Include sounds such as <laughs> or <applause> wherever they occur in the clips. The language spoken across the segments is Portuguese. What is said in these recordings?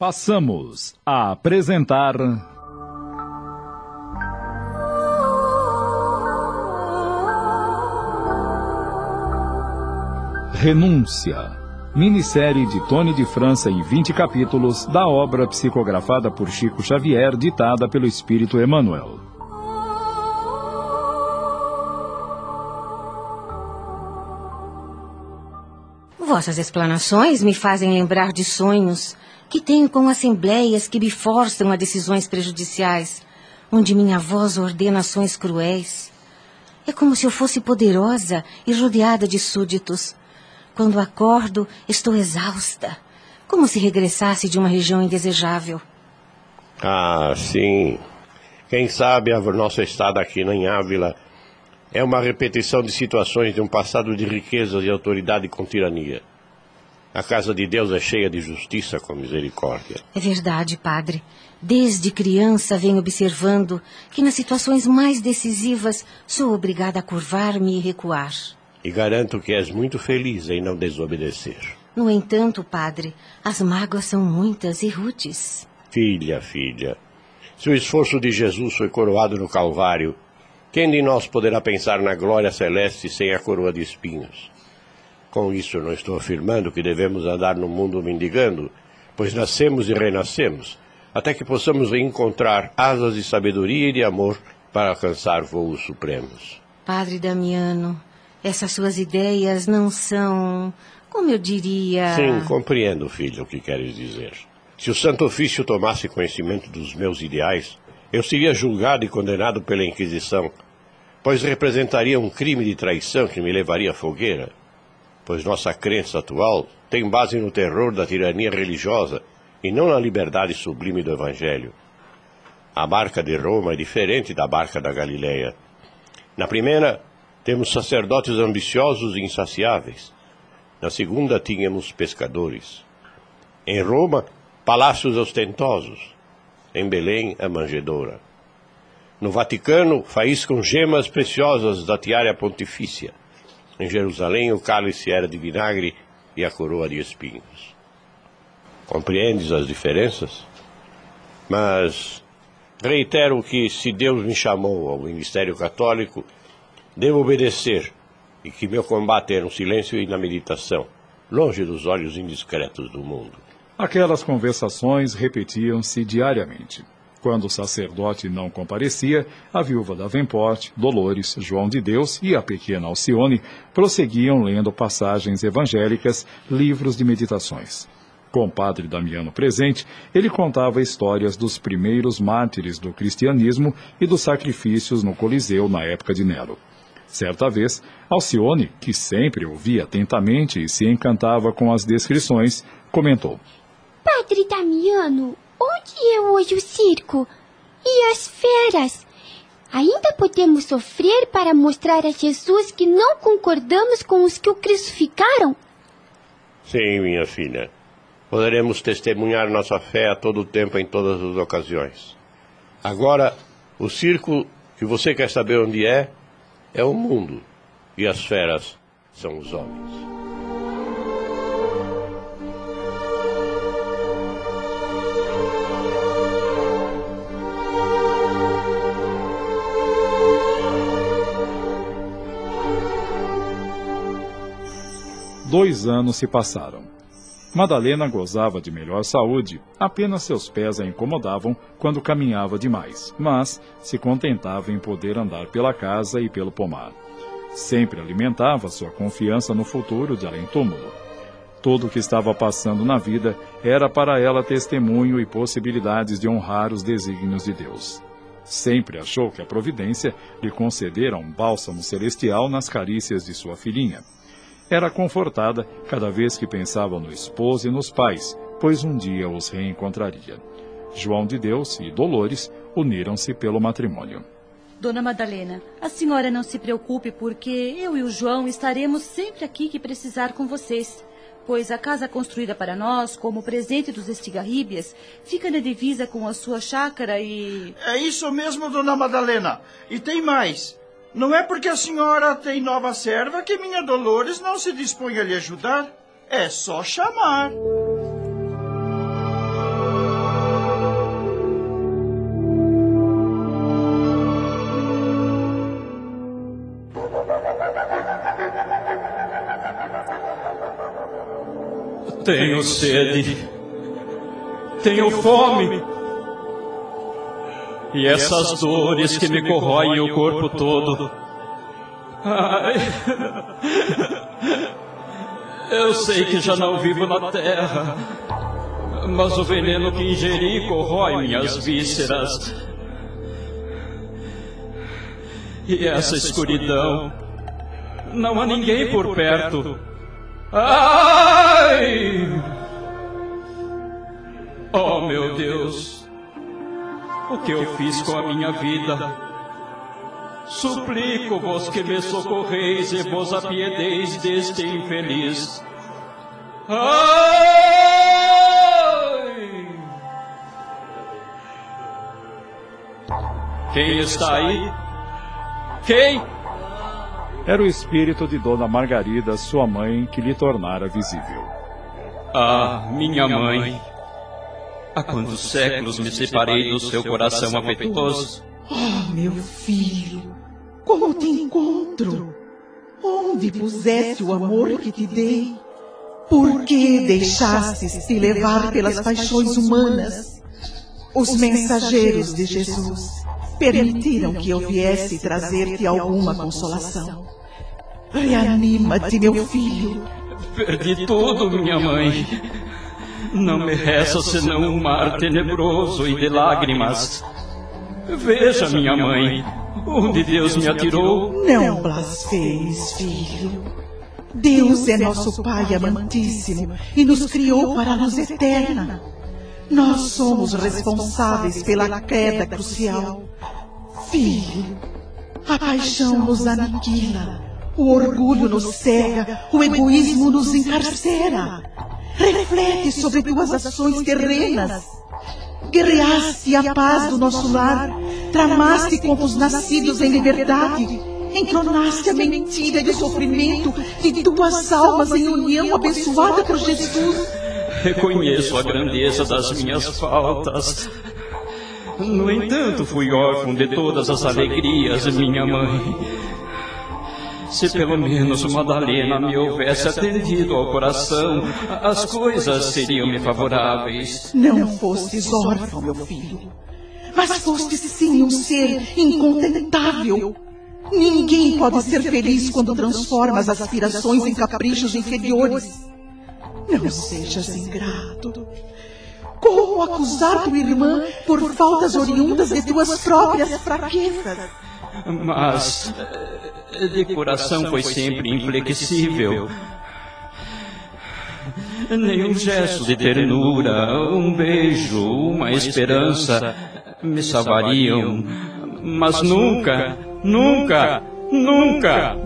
Passamos a apresentar. Renúncia. Minissérie de Tony de França em 20 capítulos da obra psicografada por Chico Xavier, ditada pelo Espírito Emmanuel. Vossas explanações me fazem lembrar de sonhos que tenho com assembleias que me forçam a decisões prejudiciais, onde minha voz ordena ações cruéis. É como se eu fosse poderosa e rodeada de súditos. Quando acordo, estou exausta, como se regressasse de uma região indesejável. Ah, sim. Quem sabe a nossa estada aqui em Ávila é uma repetição de situações de um passado de riquezas e autoridade com tirania. A casa de Deus é cheia de justiça com misericórdia. É verdade, padre. Desde criança venho observando que nas situações mais decisivas sou obrigada a curvar-me e recuar. E garanto que és muito feliz em não desobedecer. No entanto, padre, as mágoas são muitas e rudes. Filha, filha, se o esforço de Jesus foi coroado no Calvário, quem de nós poderá pensar na glória celeste sem a coroa de espinhos? Com isso, não estou afirmando que devemos andar no mundo mendigando, pois nascemos e renascemos, até que possamos encontrar asas de sabedoria e de amor para alcançar voos supremos. Padre Damiano, essas suas ideias não são, como eu diria. Sim, compreendo, filho, o que queres dizer. Se o Santo Ofício tomasse conhecimento dos meus ideais, eu seria julgado e condenado pela Inquisição, pois representaria um crime de traição que me levaria à fogueira pois nossa crença atual tem base no terror da tirania religiosa e não na liberdade sublime do Evangelho. A barca de Roma é diferente da barca da Galileia. Na primeira, temos sacerdotes ambiciosos e insaciáveis. Na segunda, tínhamos pescadores. Em Roma, palácios ostentosos. Em Belém, a manjedoura. No Vaticano, faíscam gemas preciosas da tiara pontifícia. Em Jerusalém o cálice era de vinagre e a coroa de espinhos. Compreendes as diferenças? Mas reitero que se Deus me chamou ao ministério católico, devo obedecer e que meu combate é no silêncio e na meditação, longe dos olhos indiscretos do mundo. Aquelas conversações repetiam-se diariamente. Quando o sacerdote não comparecia, a viúva da Davenport, Dolores, João de Deus e a pequena Alcione prosseguiam lendo passagens evangélicas, livros de meditações. Com o padre Damiano presente, ele contava histórias dos primeiros mártires do cristianismo e dos sacrifícios no Coliseu na época de Nero. Certa vez, Alcione, que sempre ouvia atentamente e se encantava com as descrições, comentou: Padre Damiano, Onde é hoje o circo? E as feras? Ainda podemos sofrer para mostrar a Jesus que não concordamos com os que o crucificaram? Sim, minha filha. Poderemos testemunhar nossa fé a todo tempo, em todas as ocasiões. Agora, o circo que você quer saber onde é, é o mundo. E as feras são os homens. Dois anos se passaram. Madalena gozava de melhor saúde, apenas seus pés a incomodavam quando caminhava demais, mas se contentava em poder andar pela casa e pelo pomar. Sempre alimentava sua confiança no futuro de além-túmulo. Tudo o que estava passando na vida era para ela testemunho e possibilidades de honrar os desígnios de Deus. Sempre achou que a providência lhe concedera um bálsamo celestial nas carícias de sua filhinha era confortada cada vez que pensava no esposo e nos pais, pois um dia os reencontraria. João de Deus e Dolores uniram-se pelo matrimônio. Dona Madalena, a senhora não se preocupe, porque eu e o João estaremos sempre aqui que precisar com vocês. Pois a casa construída para nós, como presente dos estigarríbias, fica na divisa com a sua chácara e. É isso mesmo, dona Madalena. E tem mais. Não é porque a senhora tem nova serva que minha Dolores não se dispõe a lhe ajudar. É só chamar. Tenho sede. Tenho fome. E essas dores que me corroem o corpo todo. Ai. Eu sei que já não vivo na terra. Mas o veneno que ingeri corrói minhas vísceras. E essa escuridão. Não há ninguém por perto. Ai! Oh, meu Deus! O que eu fiz com a minha vida? Suplico-vos que me socorreis e vos apiedeis deste infeliz. Ai! Quem está aí? Quem? Era o espírito de Dona Margarida, sua mãe, que lhe tornara visível. Ah, minha mãe. Há quantos séculos me separei do seu coração afetuoso? Oh, meu filho, como te encontro? Onde puseste o amor que te dei? Por que deixastes te levar pelas paixões humanas? Os mensageiros de Jesus permitiram que eu viesse trazer-te alguma consolação. Reanima-te, meu filho. Perdi tudo, minha mãe. Não me resta senão um mar tenebroso e de lágrimas. Veja, minha mãe, onde Deus me atirou. Não blasfemes, filho. Deus é nosso Pai amantíssimo e nos criou para a luz eterna. Nós somos responsáveis pela queda crucial. Filho, a paixão nos aniquila, o orgulho nos cega, o egoísmo nos encarcera. Reflete sobre tuas ações terrenas. Guerreaste a paz do nosso lar, tramaste contra os nascidos em liberdade, entronaste a mentira e o sofrimento de tuas almas em união abençoada por Jesus. Reconheço a grandeza das minhas faltas. No entanto, fui órfão de todas as alegrias, minha mãe. Se pelo menos Madalena me houvesse atendido ao coração, as coisas seriam-me favoráveis. Não fostes órfão, meu filho, mas fostes sim um ser incontentável. Ninguém pode ser feliz quando transforma as aspirações em caprichos inferiores. Não sejas ingrato. Como acusar tua irmã por faltas oriundas de tuas próprias fraquezas? Mas de coração foi sempre inflexível. Nenhum gesto de ternura, um beijo, uma esperança me salvariam. Mas nunca, nunca, nunca.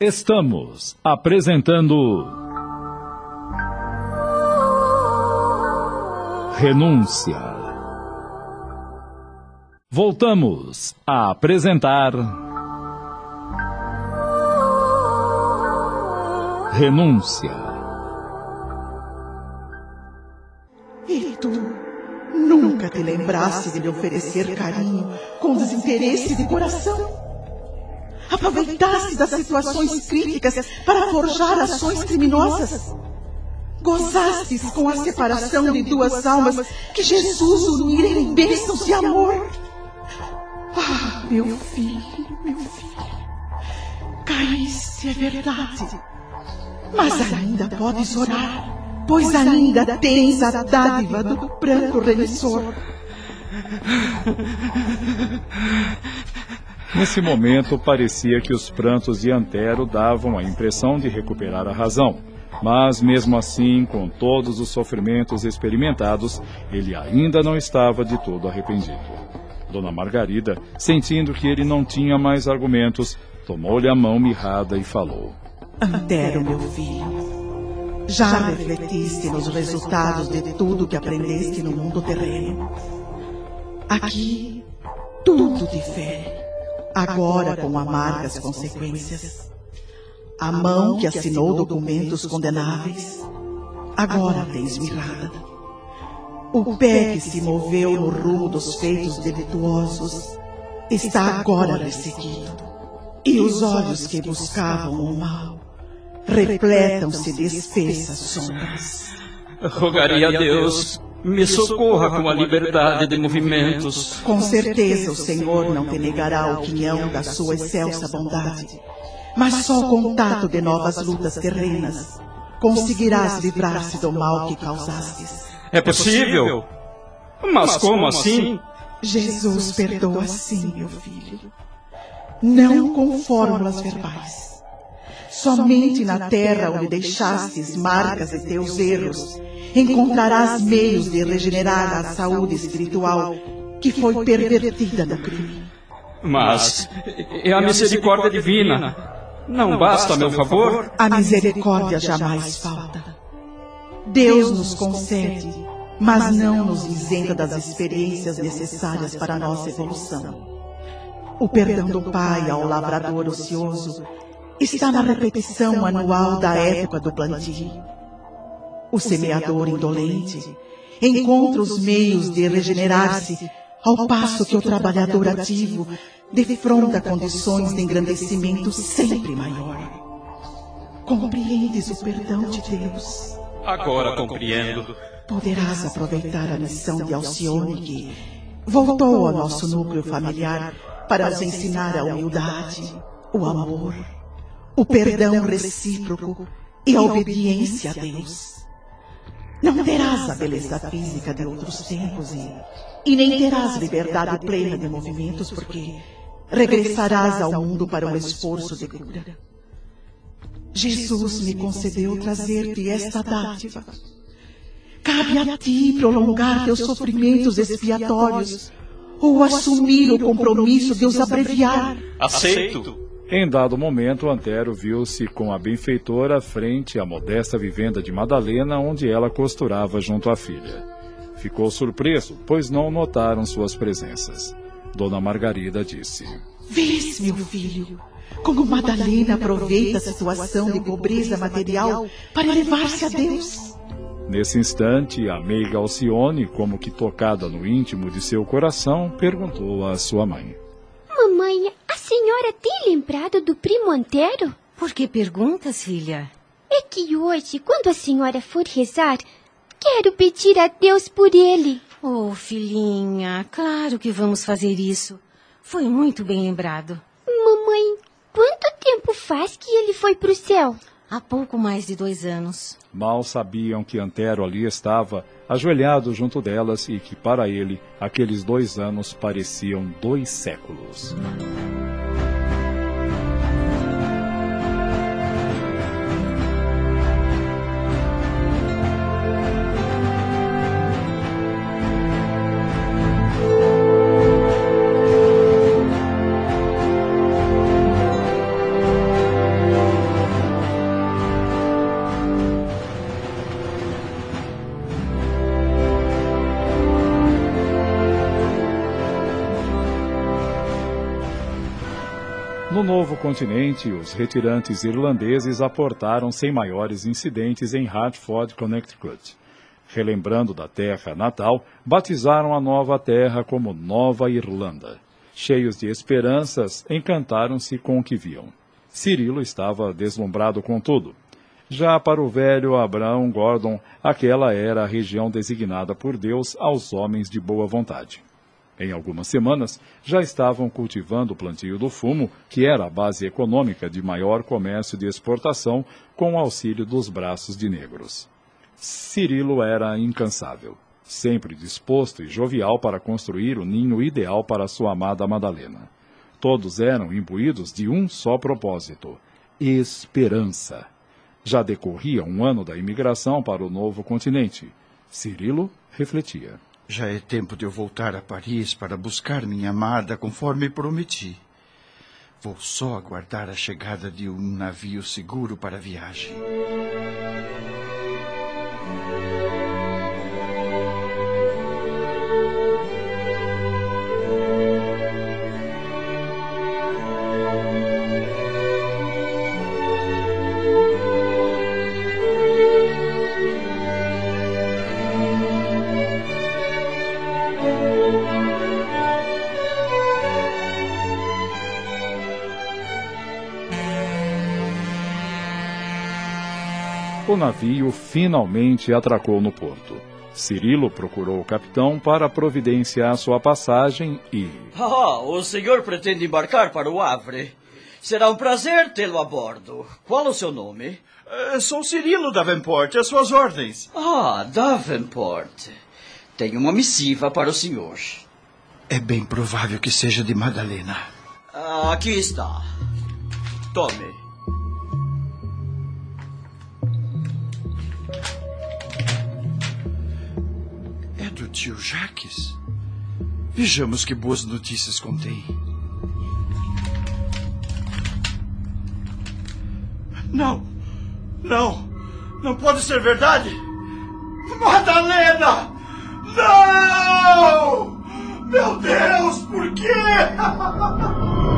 Estamos apresentando. Renúncia. Voltamos a apresentar. Renúncia. E tu nunca te lembraste de lhe oferecer carinho com desinteresse de coração? Aproveitaste das situações críticas para forjar ações criminosas. Gozastes com a separação de duas almas que Jesus unira em bênçãos de amor. Ah, meu filho, meu filho. Caíste, é verdade. Mas ainda podes orar, pois ainda tens a dádiva do pranto remissor. Nesse momento, parecia que os prantos de Antero davam a impressão de recuperar a razão. Mas, mesmo assim, com todos os sofrimentos experimentados, ele ainda não estava de todo arrependido. Dona Margarida, sentindo que ele não tinha mais argumentos, tomou-lhe a mão mirrada e falou: Antero, meu filho, já refletiste nos resultados de tudo que aprendeste no mundo terreno. Aqui, tudo difere agora com amargas consequências. A mão que assinou documentos condenáveis, agora tens mirrada. O pé que se moveu no rumo dos feitos delituosos está agora ressequido. E os olhos que buscavam o mal repletam-se de espessas sombras. Rogaria a Deus me socorra com a liberdade de movimentos. Com certeza o Senhor não te negará o quinhão da sua excelsa bondade, mas só o contato de novas lutas terrenas conseguirás livrar-se do mal que causastes. É possível? Mas como assim? Jesus perdoa sim, meu filho. Não com fórmulas verbais. Somente na terra onde deixastes marcas de teus erros, encontrarás meios de regenerar a saúde espiritual que foi pervertida no crime. Mas é a misericórdia divina. Não basta, meu favor? A misericórdia jamais falta. Deus nos concede, mas não nos isenta das experiências necessárias para a nossa evolução. O perdão do Pai ao lavrador ocioso está na repetição anual da época do plantio. O semeador indolente encontra os meios de regenerar-se, ao passo que o trabalhador ativo defronta condições de engrandecimento sempre maior. Compreendes o perdão de Deus? Agora compreendo. Poderás aproveitar a missão de Alcione que voltou ao nosso núcleo familiar para nos ensinar a humildade, o amor, o perdão recíproco e a obediência a Deus. Não terás a beleza física de outros tempos e, e nem terás liberdade plena de movimentos, porque regressarás ao mundo para um esforço de cura. Jesus me concedeu trazer-te esta dádiva. Cabe a ti prolongar teus sofrimentos expiatórios ou assumir o compromisso de os abreviar. Aceito. Em dado momento, Antero viu-se com a benfeitora frente à modesta vivenda de Madalena, onde ela costurava junto à filha. Ficou surpreso, pois não notaram suas presenças. Dona Margarida disse: Vês, meu filho, como Madalena aproveita a situação de pobreza material para elevar-se a Deus. Nesse instante, a meiga Alcione, como que tocada no íntimo de seu coração, perguntou à sua mãe: Mamãe, a senhora tem lembrado do primo Antero? Por que perguntas, filha? É que hoje, quando a senhora for rezar, quero pedir a Deus por ele. Oh, filhinha, claro que vamos fazer isso. Foi muito bem lembrado. Mamãe, quanto tempo faz que ele foi para o céu? Há pouco mais de dois anos. Mal sabiam que Antero ali estava, ajoelhado junto delas, e que para ele aqueles dois anos pareciam dois séculos. Novo continente, os retirantes irlandeses aportaram sem maiores incidentes em Hartford, Connecticut. Relembrando da terra natal, batizaram a nova terra como Nova Irlanda. Cheios de esperanças, encantaram-se com o que viam. Cirilo estava deslumbrado com tudo. Já para o velho Abraão Gordon, aquela era a região designada por Deus aos homens de boa vontade. Em algumas semanas, já estavam cultivando o plantio do fumo, que era a base econômica de maior comércio de exportação, com o auxílio dos braços de negros. Cirilo era incansável, sempre disposto e jovial para construir o ninho ideal para sua amada Madalena. Todos eram imbuídos de um só propósito: esperança. Já decorria um ano da imigração para o novo continente. Cirilo refletia. Já é tempo de eu voltar a Paris para buscar minha amada conforme prometi. Vou só aguardar a chegada de um navio seguro para a viagem. Navio finalmente atracou no porto. Cirilo procurou o capitão para providenciar sua passagem e. Ah, o senhor pretende embarcar para o Havre. Será um prazer tê-lo a bordo. Qual o seu nome? Uh, sou Cirilo Davenport, às suas ordens. Ah, Davenport. Tenho uma missiva para o senhor. É bem provável que seja de Madalena. Ah, aqui está. Tome. É do tio Jaques? Vejamos que boas notícias contém. Não! Não! Não pode ser verdade! Madalena! Não! Meu Deus, por quê? <laughs>